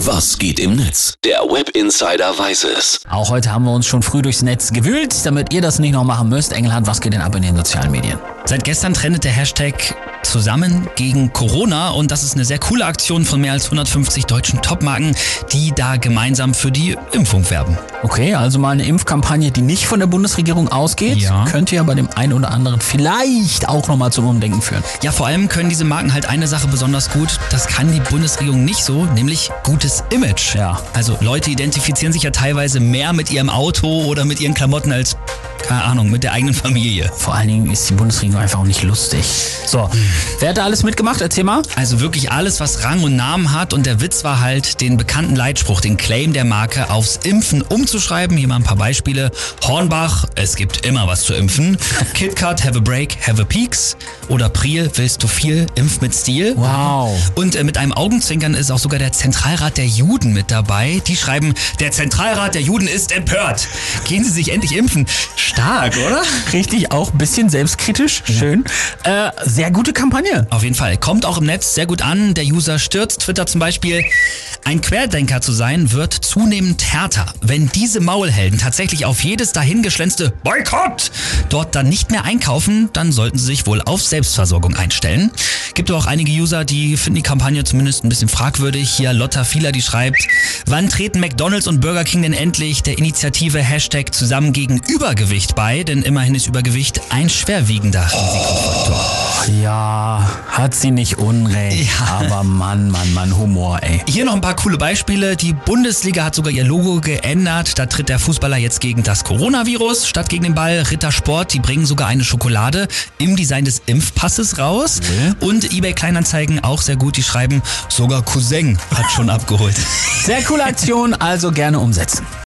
Was geht im Netz? Der Web Insider weiß es. Auch heute haben wir uns schon früh durchs Netz gewühlt, damit ihr das nicht noch machen müsst. Engelhardt, was geht denn ab in den sozialen Medien? Seit gestern trendet der Hashtag zusammen gegen Corona und das ist eine sehr coole Aktion von mehr als 150 deutschen Topmarken, die da gemeinsam für die Impfung werben. Okay, also mal eine Impfkampagne, die nicht von der Bundesregierung ausgeht, Ja. könnte ja bei dem einen oder anderen vielleicht auch nochmal zum Umdenken führen. Ja, vor allem können diese Marken halt eine Sache besonders gut, das kann die Bundesregierung nicht so, nämlich gutes Image. Ja. Also Leute identifizieren sich ja teilweise mehr mit ihrem Auto oder mit ihren Klamotten als, keine Ahnung, mit der eigenen Familie. Vor allen Dingen ist die Bundesregierung einfach auch nicht lustig. So, wer hat da alles mitgemacht? Erzähl mal. Also wirklich alles, was Rang und Namen hat. Und der Witz war halt, den bekannten Leitspruch, den Claim der Marke aufs Impfen umzuschreiben. Hier mal ein paar Beispiele. Hornbach, es gibt immer was zu impfen. KitKat, have a break, have a peaks. Oder Priel, willst du viel, impf mit Stil. Wow. Und äh, mit einem Augenzwinkern ist auch sogar der Zentralrat der Juden mit dabei. Die schreiben, der Zentralrat der Juden ist empört. Gehen Sie sich endlich impfen. Stark, oder? Richtig, auch ein bisschen selbstkritisch. Schön. Äh, sehr gute Kampagne. Auf jeden Fall. Kommt auch im Netz sehr gut an. Der User stürzt Twitter zum Beispiel. Ein Querdenker zu sein wird zunehmend härter. Wenn diese Maulhelden tatsächlich auf jedes dahingeschlänzte Boykott dort dann nicht mehr einkaufen, dann sollten sie sich wohl auf Selbstversorgung einstellen. Gibt auch einige User, die finden die Kampagne zumindest ein bisschen fragwürdig. Hier Lotta Fieler, die schreibt, wann treten McDonalds und Burger King denn endlich der Initiative Hashtag zusammen gegen Übergewicht bei? Denn immerhin ist Übergewicht ein schwerwiegender Risikofaktor. Ja, hat sie nicht unrecht. Ja. Aber Mann, Mann, Mann, Humor, ey. Hier noch ein paar coole Beispiele. Die Bundesliga hat sogar ihr Logo geändert. Da tritt der Fußballer jetzt gegen das Coronavirus statt gegen den Ball. Rittersport, die bringen sogar eine Schokolade im Design des Impfpasses raus. Und eBay Kleinanzeigen auch sehr gut. Die schreiben, sogar Cousin hat schon abgeholt. Sehr coole Aktion, also gerne umsetzen.